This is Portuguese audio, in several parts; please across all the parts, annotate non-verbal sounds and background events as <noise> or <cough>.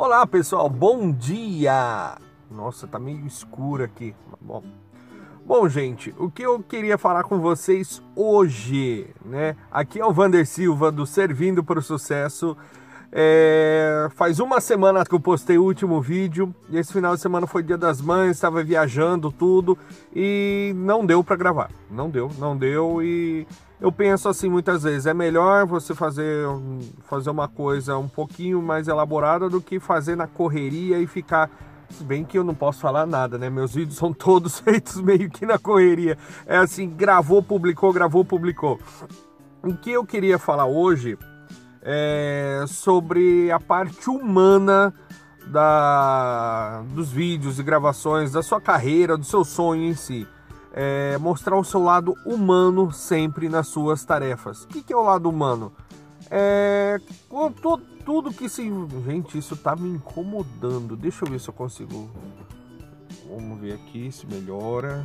Olá pessoal, bom dia! Nossa, tá meio escuro aqui. Bom, bom gente, o que eu queria falar com vocês hoje, né? Aqui é o Vander Silva do Servindo para o Sucesso. É, faz uma semana que eu postei o último vídeo esse final de semana foi dia das mães, estava viajando tudo e não deu para gravar. Não deu, não deu e eu penso assim muitas vezes, é melhor você fazer, fazer uma coisa um pouquinho mais elaborada do que fazer na correria e ficar se bem que eu não posso falar nada, né? Meus vídeos são todos <laughs> feitos meio que na correria. É assim, gravou, publicou, gravou, publicou. O que eu queria falar hoje é, sobre a parte humana da, dos vídeos e gravações, da sua carreira, do seu sonho em si. É, mostrar o seu lado humano sempre nas suas tarefas. O que, que é o lado humano? É, tudo, tudo que se. Gente, isso tá me incomodando. Deixa eu ver se eu consigo. Vamos ver aqui se melhora.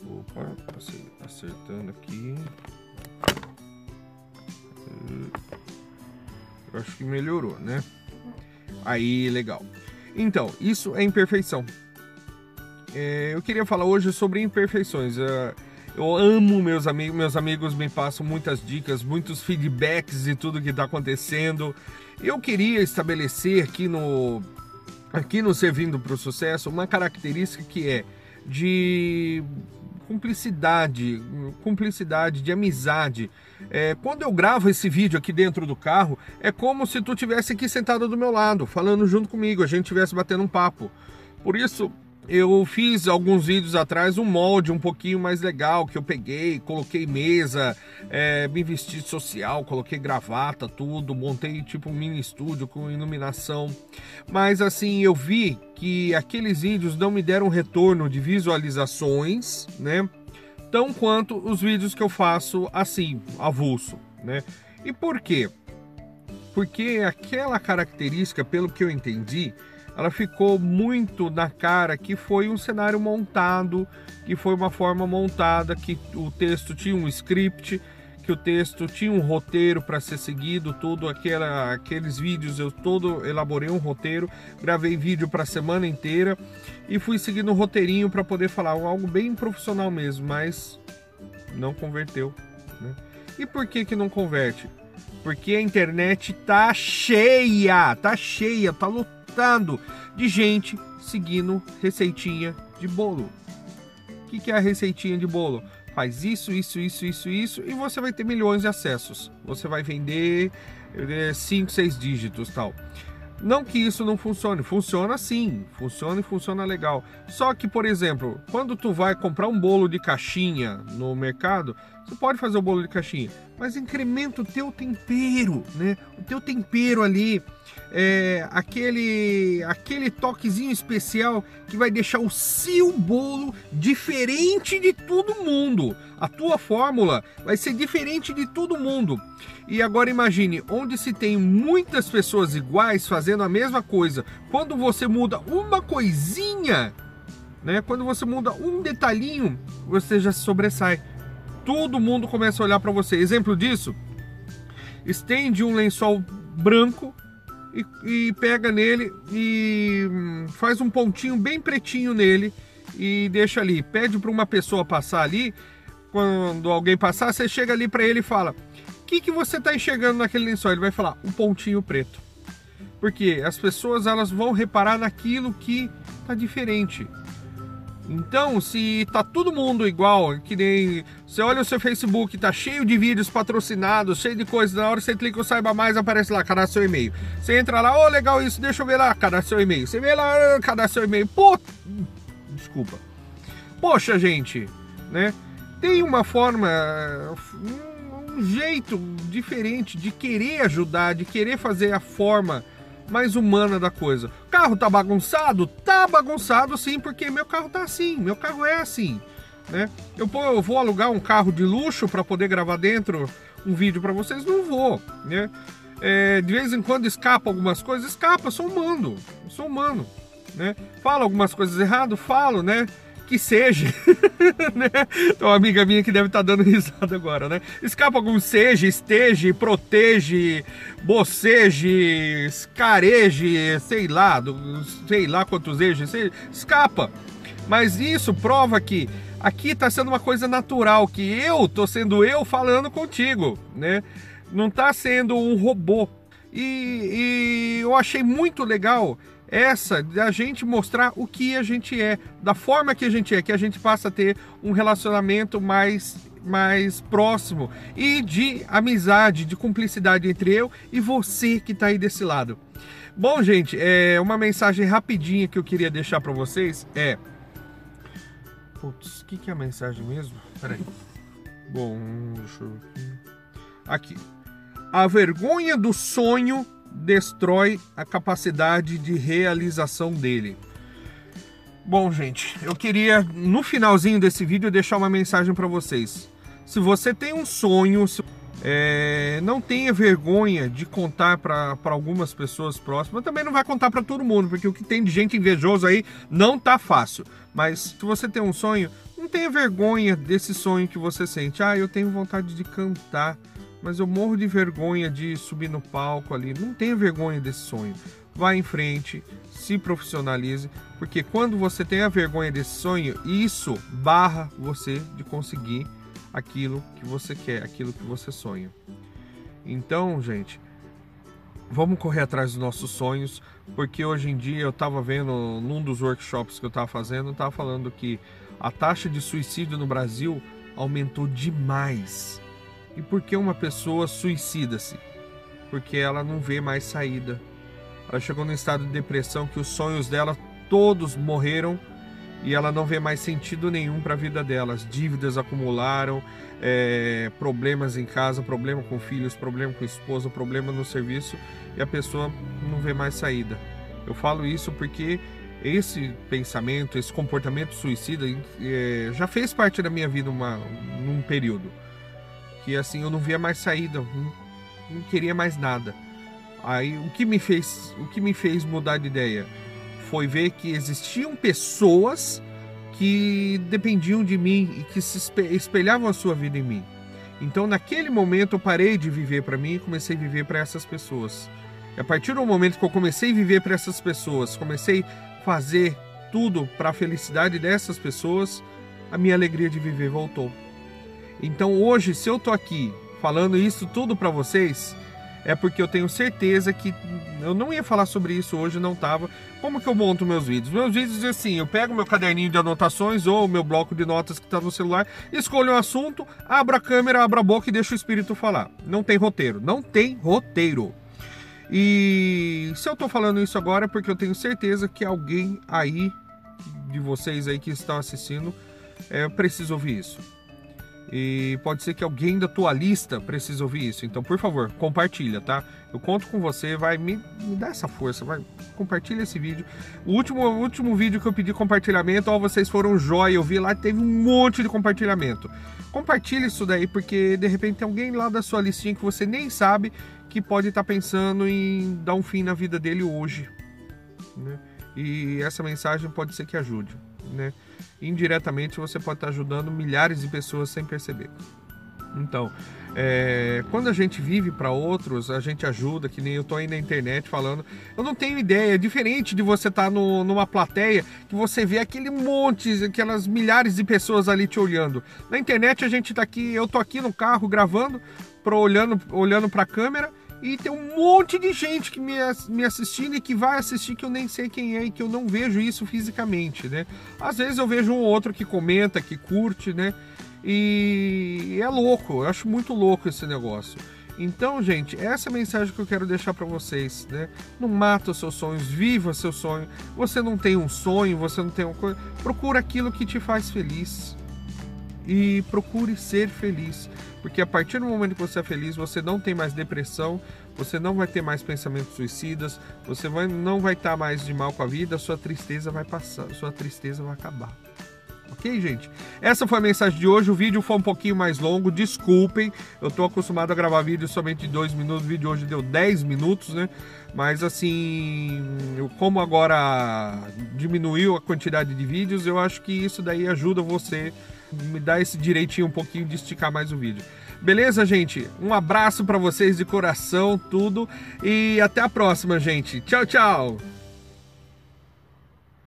Opa, acertando aqui. Eu acho que melhorou, né? Aí, legal. Então, isso é imperfeição. É, eu queria falar hoje sobre imperfeições. É, eu amo meus amigos, meus amigos me passam muitas dicas, muitos feedbacks de tudo que está acontecendo. Eu queria estabelecer aqui no aqui no Servindo para o Sucesso uma característica que é de cumplicidade, cumplicidade, de amizade. É, quando eu gravo esse vídeo aqui dentro do carro, é como se tu tivesse aqui sentado do meu lado, falando junto comigo, a gente estivesse batendo um papo. Por isso, eu fiz alguns vídeos atrás um molde um pouquinho mais legal que eu peguei, coloquei mesa, é, me vesti social, coloquei gravata, tudo, montei tipo um mini estúdio com iluminação. Mas assim, eu vi que aqueles vídeos não me deram retorno de visualizações, né? Tão quanto os vídeos que eu faço assim, avulso, né? E por quê? Porque aquela característica, pelo que eu entendi, ela ficou muito na cara que foi um cenário montado, que foi uma forma montada, que o texto tinha um script, que o texto tinha um roteiro para ser seguido, tudo aquela, aqueles vídeos eu todo elaborei um roteiro, gravei vídeo para a semana inteira e fui seguindo um roteirinho para poder falar algo bem profissional mesmo, mas não converteu. Né? E por que que não converte? Porque a internet tá cheia, tá cheia, tá lotada de gente seguindo receitinha de bolo. O que, que é a receitinha de bolo? Faz isso, isso, isso, isso, isso e você vai ter milhões de acessos. Você vai vender 5, é, 6 dígitos tal. Não que isso não funcione, funciona sim, funciona e funciona legal. Só que, por exemplo, quando tu vai comprar um bolo de caixinha no mercado, você pode fazer o bolo de caixinha, mas incrementa o teu tempero, né? O teu tempero ali, é, aquele, aquele toquezinho especial que vai deixar o seu bolo diferente de todo mundo. A tua fórmula vai ser diferente de todo mundo. E agora imagine, onde se tem muitas pessoas iguais fazendo a mesma coisa, quando você muda uma coisinha, né? Quando você muda um detalhinho, você já se sobressai todo mundo começa a olhar para você. Exemplo disso, estende um lençol branco e, e, pega nele e hum, faz um pontinho bem pretinho nele e deixa ali. Pede para uma pessoa passar ali. Quando alguém passar, você chega ali para ele e fala: O que, que você está enxergando naquele lençol? Ele vai falar: Um pontinho preto. Porque as pessoas elas vão reparar naquilo que está diferente. Então, se tá todo mundo igual, que nem você olha o seu Facebook, tá cheio de vídeos patrocinados, cheio de coisas, na hora você clica o saiba mais, aparece lá, cadastre seu e-mail. Você entra lá, ô oh, legal isso, deixa eu ver lá, cadastre seu e-mail. Você vê lá, cadastre seu e-mail. Pô, desculpa. Poxa, gente, né? Tem uma forma, um jeito diferente de querer ajudar, de querer fazer a forma mais humana da coisa. Carro tá bagunçado? Tá bagunçado sim, porque meu carro tá assim, meu carro é assim, né? Eu, eu vou alugar um carro de luxo para poder gravar dentro um vídeo para vocês? Não vou, né? É, de vez em quando escapa algumas coisas, escapa, sou humano, sou humano, né? Falo algumas coisas errado, falo, né? Que seja, <laughs> né? Então, amiga minha que deve estar tá dando risada agora, né? Escapa algum seja, esteja, protege, boceje, escareje, sei lá, do, sei lá quantos ejes, escapa. Mas isso prova que aqui está sendo uma coisa natural, que eu tô sendo eu falando contigo, né? Não está sendo um robô. E, e eu achei muito legal essa da gente mostrar o que a gente é, da forma que a gente é, que a gente passa a ter um relacionamento mais mais próximo e de amizade, de cumplicidade entre eu e você que está aí desse lado. Bom, gente, é uma mensagem rapidinha que eu queria deixar para vocês é Putz, o que, que é a mensagem mesmo? Peraí. Bom, deixa eu... Aqui. A vergonha do sonho destrói a capacidade de realização dele. Bom, gente, eu queria no finalzinho desse vídeo deixar uma mensagem para vocês. Se você tem um sonho, é, não tenha vergonha de contar para algumas pessoas próximas. Também não vai contar para todo mundo, porque o que tem de gente invejosa aí não tá fácil. Mas se você tem um sonho, não tenha vergonha desse sonho que você sente. Ah, eu tenho vontade de cantar mas eu morro de vergonha de subir no palco ali. Não tenha vergonha desse sonho. Vá em frente, se profissionalize, porque quando você tem a vergonha desse sonho, isso barra você de conseguir aquilo que você quer, aquilo que você sonha. Então, gente, vamos correr atrás dos nossos sonhos, porque hoje em dia eu estava vendo num dos workshops que eu estava fazendo, estava falando que a taxa de suicídio no Brasil aumentou demais. E por que uma pessoa suicida-se? Porque ela não vê mais saída. Ela chegou num estado de depressão que os sonhos dela todos morreram e ela não vê mais sentido nenhum para a vida dela. As dívidas acumularam, é, problemas em casa, problema com filhos, problema com esposa, problema no serviço e a pessoa não vê mais saída. Eu falo isso porque esse pensamento, esse comportamento suicida é, já fez parte da minha vida uma, num período que assim eu não via mais saída, não, não queria mais nada. Aí o que me fez, o que me fez mudar de ideia foi ver que existiam pessoas que dependiam de mim e que se espelhavam a sua vida em mim. Então, naquele momento, eu parei de viver para mim e comecei a viver para essas pessoas. E a partir do momento que eu comecei a viver para essas pessoas, comecei a fazer tudo para a felicidade dessas pessoas, a minha alegria de viver voltou. Então hoje, se eu tô aqui falando isso tudo para vocês, é porque eu tenho certeza que eu não ia falar sobre isso hoje, não tava. Como que eu monto meus vídeos? Meus vídeos assim, eu pego meu caderninho de anotações ou meu bloco de notas que está no celular, escolho um assunto, abro a câmera, abro a boca e deixo o espírito falar. Não tem roteiro, não tem roteiro. E se eu estou falando isso agora é porque eu tenho certeza que alguém aí de vocês aí que estão assistindo é, precisa ouvir isso. E pode ser que alguém da tua lista precise ouvir isso. Então, por favor, compartilha, tá? Eu conto com você, vai me, me dar essa força, vai compartilha esse vídeo. O último, o último vídeo que eu pedi compartilhamento, ó, vocês foram jóia, eu vi lá teve um monte de compartilhamento. Compartilha isso daí, porque de repente tem alguém lá da sua listinha que você nem sabe que pode estar tá pensando em dar um fim na vida dele hoje. Né? E essa mensagem pode ser que ajude, né? indiretamente você pode estar ajudando milhares de pessoas sem perceber. Então, é, quando a gente vive para outros, a gente ajuda, que nem eu tô aí na internet falando. Eu não tenho ideia, é diferente de você estar tá no, numa plateia que você vê aquele monte, aquelas milhares de pessoas ali te olhando. Na internet a gente tá aqui, eu tô aqui no carro gravando, pro, olhando, olhando para a câmera e tem um monte de gente que me, me assistindo e que vai assistir que eu nem sei quem é e que eu não vejo isso fisicamente, né? Às vezes eu vejo um outro que comenta, que curte, né? E é louco, eu acho muito louco esse negócio. Então, gente, essa é a mensagem que eu quero deixar para vocês, né? Não mata os seus sonhos, viva seu sonho. Você não tem um sonho, você não tem uma coisa. Procura aquilo que te faz feliz. E procure ser feliz. Porque a partir do momento que você é feliz, você não tem mais depressão, você não vai ter mais pensamentos suicidas, você vai, não vai estar mais de mal com a vida, sua tristeza vai passar, sua tristeza vai acabar. Ok, gente? Essa foi a mensagem de hoje. O vídeo foi um pouquinho mais longo, desculpem. Eu tô acostumado a gravar vídeo somente de 2 minutos. O vídeo hoje deu 10 minutos, né? Mas assim, como agora diminuiu a quantidade de vídeos, eu acho que isso daí ajuda você me dar esse direitinho um pouquinho de esticar mais o vídeo. Beleza, gente? Um abraço para vocês de coração, tudo e até a próxima, gente. Tchau, tchau.